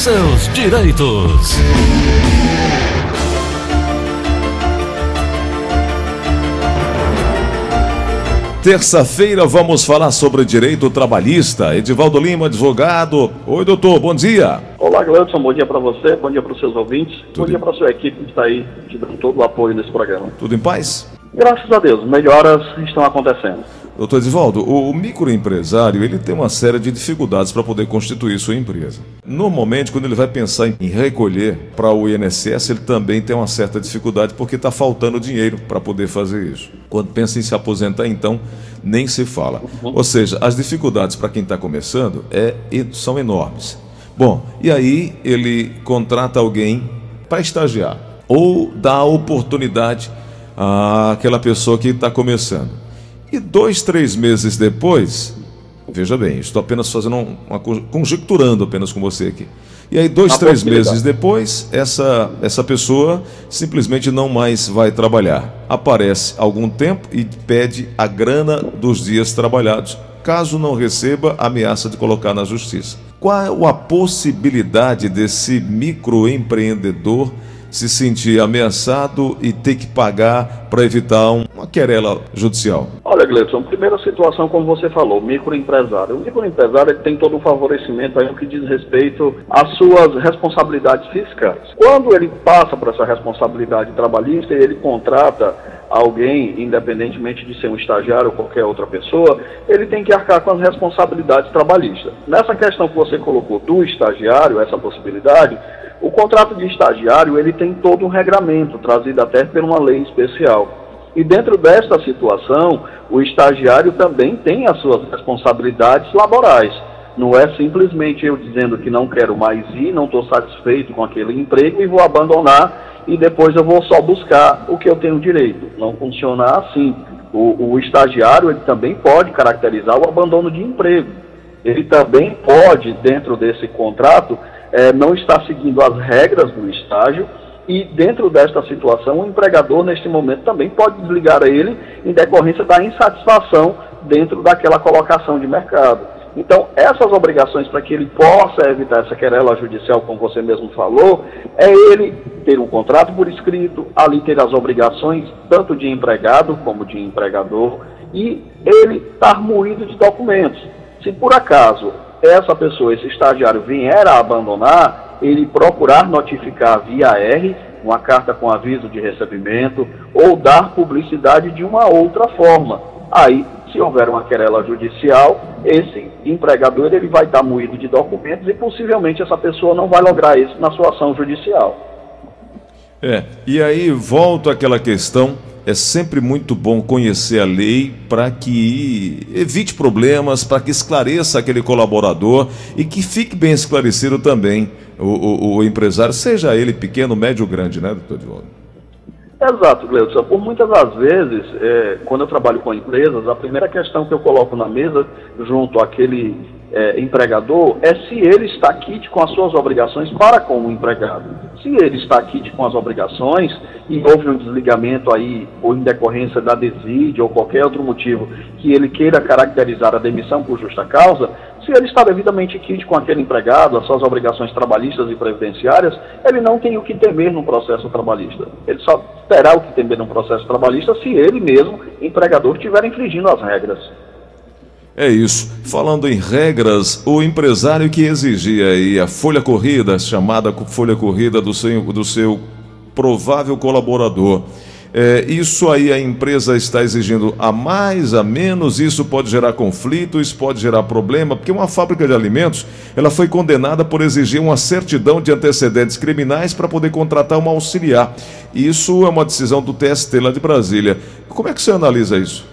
seus direitos. Terça-feira vamos falar sobre direito trabalhista. Edivaldo Lima, advogado. Oi, doutor, bom dia. Olá, Gleudson, bom dia para você, bom dia para os seus ouvintes, Tudo bom dia para a sua equipe que está aí te dando todo o apoio nesse programa. Tudo em paz? Graças a Deus, melhoras estão acontecendo. Doutor Edivaldo, o microempresário ele tem uma série de dificuldades para poder constituir sua empresa. Normalmente, quando ele vai pensar em recolher para o INSS, ele também tem uma certa dificuldade porque está faltando dinheiro para poder fazer isso. Quando pensa em se aposentar, então, nem se fala. Uhum. Ou seja, as dificuldades para quem está começando é, são enormes. Bom, e aí ele contrata alguém para estagiar ou dá a oportunidade àquela pessoa que está começando. E dois, três meses depois, veja bem, estou apenas fazendo uma conjecturando apenas com você aqui. E aí, dois, três meses depois, essa, essa pessoa simplesmente não mais vai trabalhar. Aparece algum tempo e pede a grana dos dias trabalhados. Caso não receba, ameaça de colocar na justiça. Qual a possibilidade desse microempreendedor se sentir ameaçado e ter que pagar para evitar uma querela judicial? Olha, Gleison, primeira situação, como você falou, microempresário. O microempresário tem todo um favorecimento aí no que diz respeito às suas responsabilidades fiscais. Quando ele passa por essa responsabilidade trabalhista e ele contrata alguém, independentemente de ser um estagiário ou qualquer outra pessoa, ele tem que arcar com as responsabilidades trabalhistas. Nessa questão que você colocou do estagiário, essa possibilidade, o contrato de estagiário ele tem todo um regramento trazido até por uma lei especial. E dentro desta situação, o estagiário também tem as suas responsabilidades laborais. Não é simplesmente eu dizendo que não quero mais ir, não estou satisfeito com aquele emprego e vou abandonar e depois eu vou só buscar o que eu tenho direito. Não funciona assim. O, o estagiário ele também pode caracterizar o abandono de emprego. Ele também pode, dentro desse contrato, é, não está seguindo as regras do estágio e dentro desta situação o empregador neste momento também pode desligar ele em decorrência da insatisfação dentro daquela colocação de mercado. Então, essas obrigações para que ele possa evitar essa querela judicial, como você mesmo falou, é ele ter um contrato por escrito, ali ter as obrigações tanto de empregado como de empregador e ele estar moído de documentos. Se por acaso essa pessoa, esse estagiário, vier a abandonar, ele procurar notificar via R, uma carta com aviso de recebimento, ou dar publicidade de uma outra forma. Aí, se houver uma querela judicial, esse empregador ele vai estar moído de documentos e possivelmente essa pessoa não vai lograr isso na sua ação judicial. É, e aí volta aquela questão é sempre muito bom conhecer a lei para que evite problemas, para que esclareça aquele colaborador e que fique bem esclarecido também o, o, o empresário, seja ele pequeno, médio ou grande, né, doutor Divaldo? Exato, Gleudson. Por muitas das vezes, é, quando eu trabalho com empresas, a primeira questão que eu coloco na mesa, junto àquele é, empregador é se ele está quite com as suas obrigações para com o empregado. Se ele está quite com as obrigações e houve um desligamento aí, ou em decorrência da desídia ou qualquer outro motivo que ele queira caracterizar a demissão por justa causa, se ele está devidamente quite com aquele empregado, as suas obrigações trabalhistas e previdenciárias, ele não tem o que temer no processo trabalhista. Ele só terá o que temer no processo trabalhista se ele mesmo, empregador, estiver infringindo as regras. É isso. Falando em regras, o empresário que exigia aí a folha corrida, chamada folha corrida do seu, do seu provável colaborador. É, isso aí a empresa está exigindo a mais, a menos, isso pode gerar conflito, isso pode gerar problema, porque uma fábrica de alimentos, ela foi condenada por exigir uma certidão de antecedentes criminais para poder contratar uma auxiliar. Isso é uma decisão do TST lá de Brasília. Como é que você analisa isso?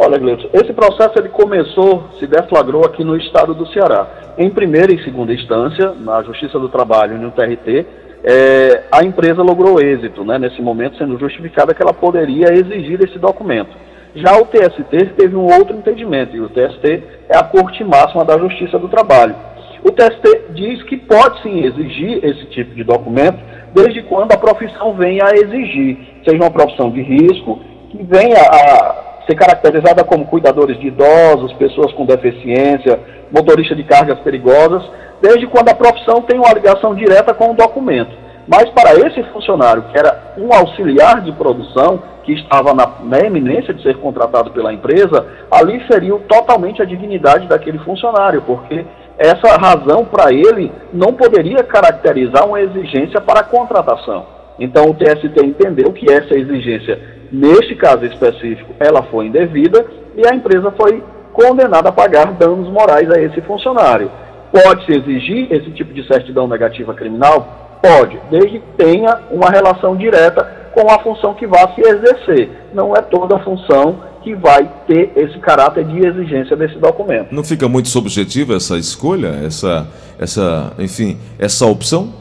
Olha, Gleison, esse processo ele começou, se deflagrou aqui no estado do Ceará. Em primeira e segunda instância, na Justiça do Trabalho no TRT, é, a empresa logrou êxito, né, nesse momento, sendo justificada que ela poderia exigir esse documento. Já o TST teve um outro entendimento, e o TST é a Corte Máxima da Justiça do Trabalho. O TST diz que pode sim exigir esse tipo de documento, desde quando a profissão venha a exigir, seja uma profissão de risco, que venha a ser caracterizada como cuidadores de idosos, pessoas com deficiência, motorista de cargas perigosas, desde quando a profissão tem uma ligação direta com o documento. Mas para esse funcionário, que era um auxiliar de produção, que estava na, na eminência de ser contratado pela empresa, ali feriu totalmente a dignidade daquele funcionário, porque essa razão para ele não poderia caracterizar uma exigência para a contratação. Então o TST entendeu que essa exigência, neste caso específico, ela foi indevida e a empresa foi condenada a pagar danos morais a esse funcionário. Pode-se exigir esse tipo de certidão negativa criminal? Pode, desde que tenha uma relação direta com a função que vá se exercer. Não é toda a função que vai ter esse caráter de exigência desse documento. Não fica muito subjetiva essa escolha, essa, essa, enfim, essa opção?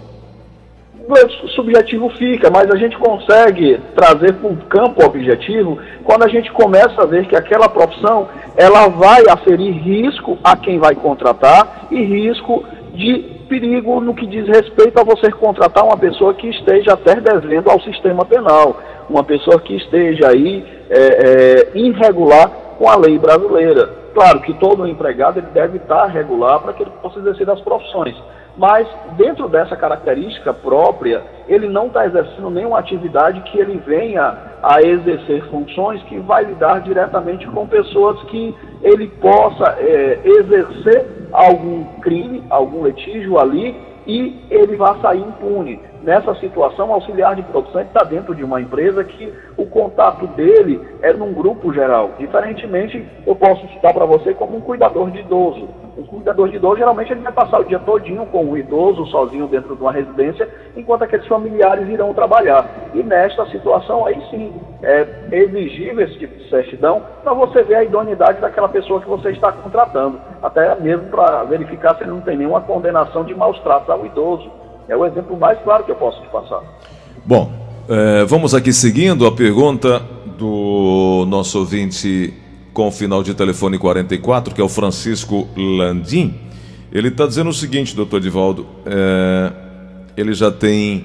Subjetivo fica, mas a gente consegue trazer para um campo objetivo quando a gente começa a ver que aquela profissão ela vai aferir risco a quem vai contratar e risco de perigo no que diz respeito a você contratar uma pessoa que esteja até devendo ao sistema penal, uma pessoa que esteja aí é, é, irregular com a lei brasileira. Claro que todo empregado ele deve estar regular para que ele possa exercer as profissões mas dentro dessa característica própria, ele não está exercendo nenhuma atividade que ele venha a exercer funções que vai lidar diretamente com pessoas que ele possa é, exercer algum crime, algum litígio ali e ele vai sair impune nessa situação, o auxiliar de produção está dentro de uma empresa que o contato dele é num grupo geral. Diferentemente, eu posso citar para você como um cuidador de idoso. Um cuidador de idoso, geralmente, ele vai passar o dia todinho com o idoso, sozinho dentro de uma residência, enquanto aqueles familiares irão trabalhar. E nesta situação, aí sim, é exigível esse tipo de certidão para você ver a idoneidade daquela pessoa que você está contratando. Até mesmo para verificar se ele não tem nenhuma condenação de maus tratos ao idoso é o exemplo mais claro que eu posso te passar. Bom, é, vamos aqui seguindo a pergunta do nosso ouvinte com o final de telefone 44, que é o Francisco Landim. Ele está dizendo o seguinte, doutor Divaldo, é, ele já tem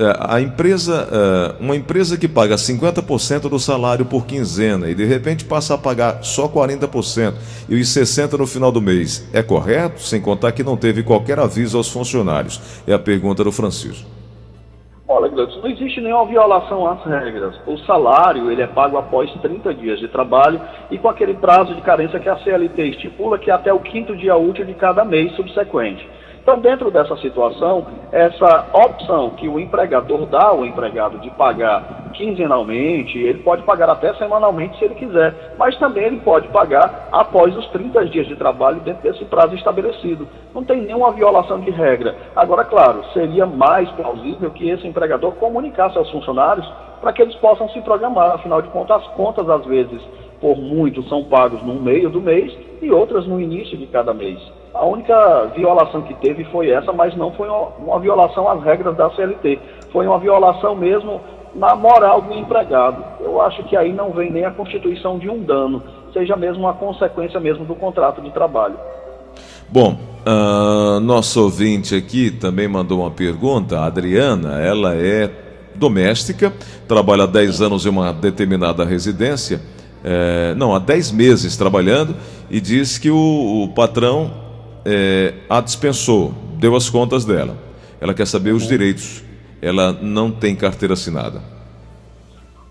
é, a empresa, é, uma empresa que paga 50% do salário por quinzena e de repente passa a pagar só 40% e os 60% no final do mês, é correto? Sem contar que não teve qualquer aviso aos funcionários. É a pergunta do Francisco. Olha, Gleudson, não existe nenhuma violação às regras. O salário ele é pago após 30 dias de trabalho e com aquele prazo de carência que a CLT estipula que é até o quinto dia útil de cada mês subsequente. Então, dentro dessa situação, essa opção que o empregador dá ao empregado de pagar quinzenalmente, ele pode pagar até semanalmente se ele quiser, mas também ele pode pagar após os 30 dias de trabalho dentro desse prazo estabelecido. Não tem nenhuma violação de regra. Agora, claro, seria mais plausível que esse empregador comunicasse aos funcionários para que eles possam se programar. Afinal de contas, as contas, às vezes, por muito, são pagos no meio do mês e outras no início de cada mês. A única violação que teve foi essa, mas não foi uma, violação às regras da CLT. Foi uma violação mesmo na moral do empregado. Eu acho que aí não vem nem a constituição de um dano, seja mesmo uma consequência mesmo do contrato de trabalho. Bom, uh, nosso ouvinte aqui também mandou uma pergunta, a Adriana, ela é doméstica, trabalha há 10 anos em uma determinada residência, é, não, há 10 meses trabalhando, e diz que o, o patrão é, a dispensou, deu as contas dela. Ela quer saber os direitos. Ela não tem carteira assinada.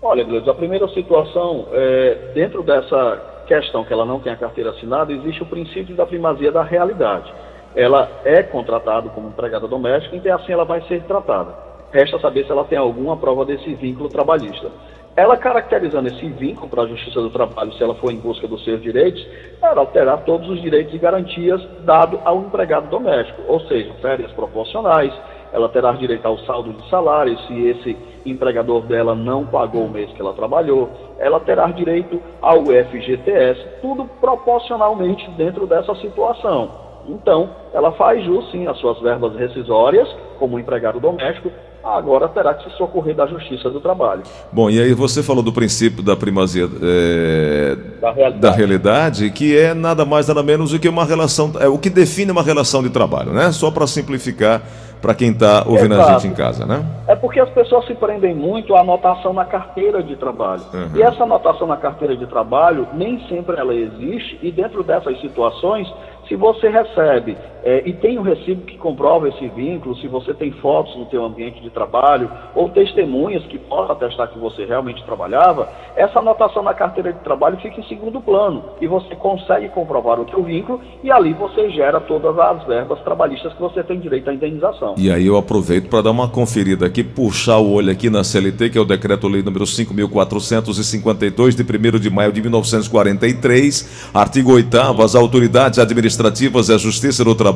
Olha, Gleudson, a primeira situação, é, dentro dessa questão que ela não tem a carteira assinada, existe o princípio da primazia da realidade. Ela é contratada como empregada doméstica, então assim ela vai ser tratada. Resta saber se ela tem alguma prova desse vínculo trabalhista. Ela caracterizando esse vínculo para a Justiça do Trabalho, se ela for em busca dos seus direitos, ela alterar todos os direitos e garantias dado ao empregado doméstico, ou seja, férias proporcionais, ela terá direito ao saldo de salário se esse empregador dela não pagou o mês que ela trabalhou, ela terá direito ao FGTS, tudo proporcionalmente dentro dessa situação. Então, ela faz jus sim às suas verbas rescisórias como empregado doméstico, agora terá que se socorrer da Justiça do Trabalho. Bom, e aí você falou do princípio da primazia é, Da realidade. da realidade, que é nada mais nada menos do que uma relação, é o que define uma relação de trabalho, né? Só para simplificar para quem está ouvindo a Exato. gente em casa, né? É porque as pessoas se prendem muito à anotação na carteira de trabalho. Uhum. E essa anotação na carteira de trabalho, nem sempre ela existe, e dentro dessas situações, se você recebe eh, e tem um recibo que comprova esse vínculo, se você tem fotos no seu ambiente de trabalho, ou testemunhas que possam atestar que você realmente trabalhava, essa anotação na carteira de trabalho fica em segundo plano, e você consegue comprovar o seu vínculo, e ali você gera todas as verbas trabalhistas que você tem direito à indenização. E aí eu aproveito para dar uma conferida aqui, puxar o olho aqui na CLT, que é o decreto-lei número 5.452, de 1 de maio de 1943, artigo 8 as autoridades administrativas e a Justiça do Trabalho,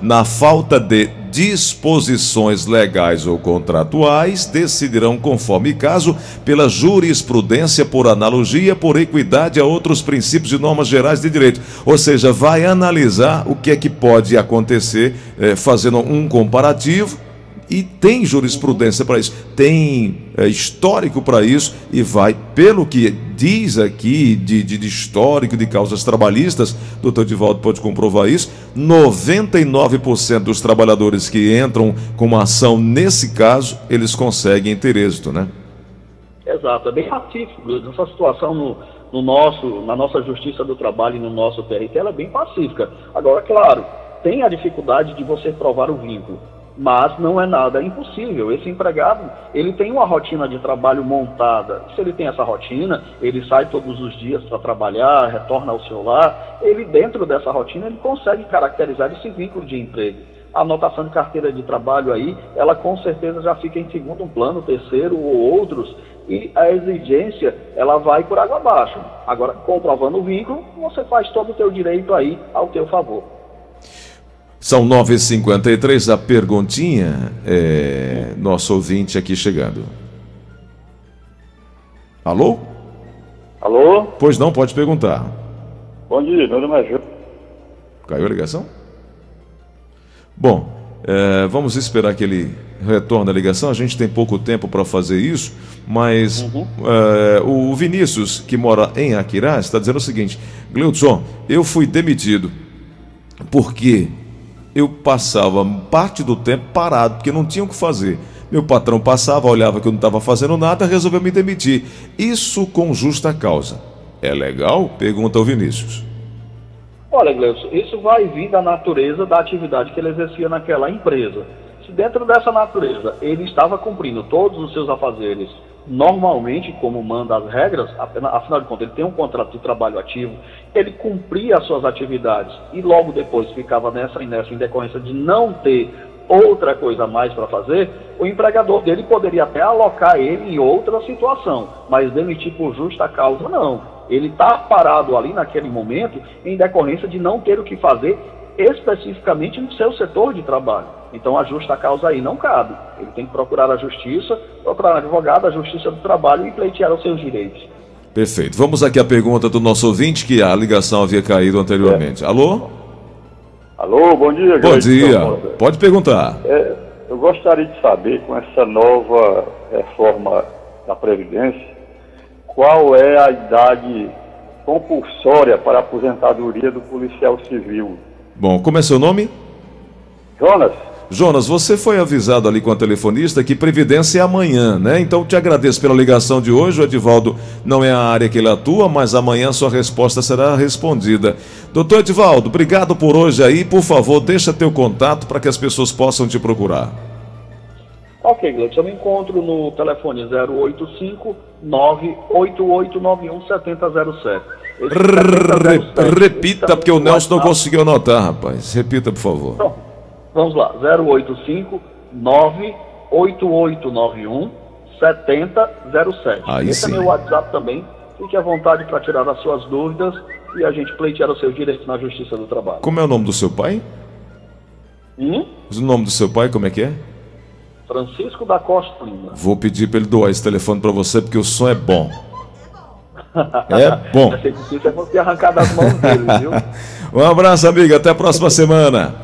na falta de disposições legais ou contratuais, decidirão, conforme caso, pela jurisprudência por analogia, por equidade a outros princípios e normas gerais de direito. Ou seja, vai analisar o que é que pode acontecer, eh, fazendo um comparativo e tem jurisprudência para isso, tem é, histórico para isso e vai, pelo que diz aqui de, de, de histórico de causas trabalhistas, doutor Divaldo pode comprovar isso, 99% dos trabalhadores que entram com uma ação nesse caso, eles conseguem ter êxito, né? Exato, é bem pacífico. Essa situação no, no nosso, na nossa Justiça do Trabalho e no nosso TRT, ela é bem pacífica. Agora, claro, tem a dificuldade de você provar o vínculo, mas não é nada impossível. Esse empregado, ele tem uma rotina de trabalho montada. Se ele tem essa rotina, ele sai todos os dias para trabalhar, retorna ao seu lar, ele dentro dessa rotina, ele consegue caracterizar esse vínculo de emprego a anotação de carteira de trabalho aí, ela com certeza já fica em segundo plano, terceiro ou outros, e a exigência, ela vai por água abaixo. Agora, comprovando o vínculo, você faz todo o teu direito aí ao teu favor. São 9h53, a perguntinha, é, nosso ouvinte aqui chegando. Alô? Alô? Pois não, pode perguntar. Bom dia, meu nome é. Caiu a ligação? Bom, é, vamos esperar que ele retorne a ligação. A gente tem pouco tempo para fazer isso, mas é, o Vinícius, que mora em Aquirá, está dizendo o seguinte: Gleudson, eu fui demitido porque eu passava parte do tempo parado, porque não tinha o que fazer. Meu patrão passava, olhava que eu não estava fazendo nada, resolveu me demitir. Isso com justa causa. É legal? Pergunta o Vinícius. Olha, Gleison, isso vai vir da natureza da atividade que ele exercia naquela empresa. Se dentro dessa natureza ele estava cumprindo todos os seus afazeres normalmente, como manda as regras, afinal de contas, ele tem um contrato de trabalho ativo, ele cumpria as suas atividades e logo depois ficava nessa nessa em decorrência de não ter outra coisa a mais para fazer, o empregador dele poderia até alocar ele em outra situação, mas demitir por justa causa não. Ele está parado ali naquele momento em decorrência de não ter o que fazer especificamente no seu setor de trabalho. Então a justa causa aí não cabe. Ele tem que procurar a justiça, procurar um advogado, a justiça do trabalho e pleitear os seus direitos. Perfeito. Vamos aqui à pergunta do nosso ouvinte, que a ligação havia caído anteriormente. Alô? Alô, bom dia, Bom dia. Pode perguntar. É, eu gostaria de saber, com essa nova reforma da Previdência, qual é a idade compulsória para a aposentadoria do policial civil? Bom, como é seu nome? Jonas, Jonas, você foi avisado ali com a telefonista que Previdência é amanhã, né? Então te agradeço pela ligação de hoje. O Edivaldo não é a área que ele atua, mas amanhã sua resposta será respondida. Doutor Edivaldo, obrigado por hoje aí. Por favor, deixa teu contato para que as pessoas possam te procurar. Ok, Gleison, eu me encontro no telefone 085 98891 7007. Esse Re- 7007, Repita, porque o é Nelson não conseguiu anotar, rapaz. Repita, por favor. Então, vamos lá, 085 98891 7007. Aí Esse sim. é meu WhatsApp também. Fique à vontade para tirar as suas dúvidas e a gente pleitear os seus direitos na Justiça do Trabalho. Como é o nome do seu pai? Hum? O nome do seu pai, como é que é? Francisco da Costa Lima. Vou pedir para ele doar esse telefone para você, porque o som é bom. É bom. Vai ser você arrancar das mãos dele, viu? Um abraço, amigo. Até a próxima semana.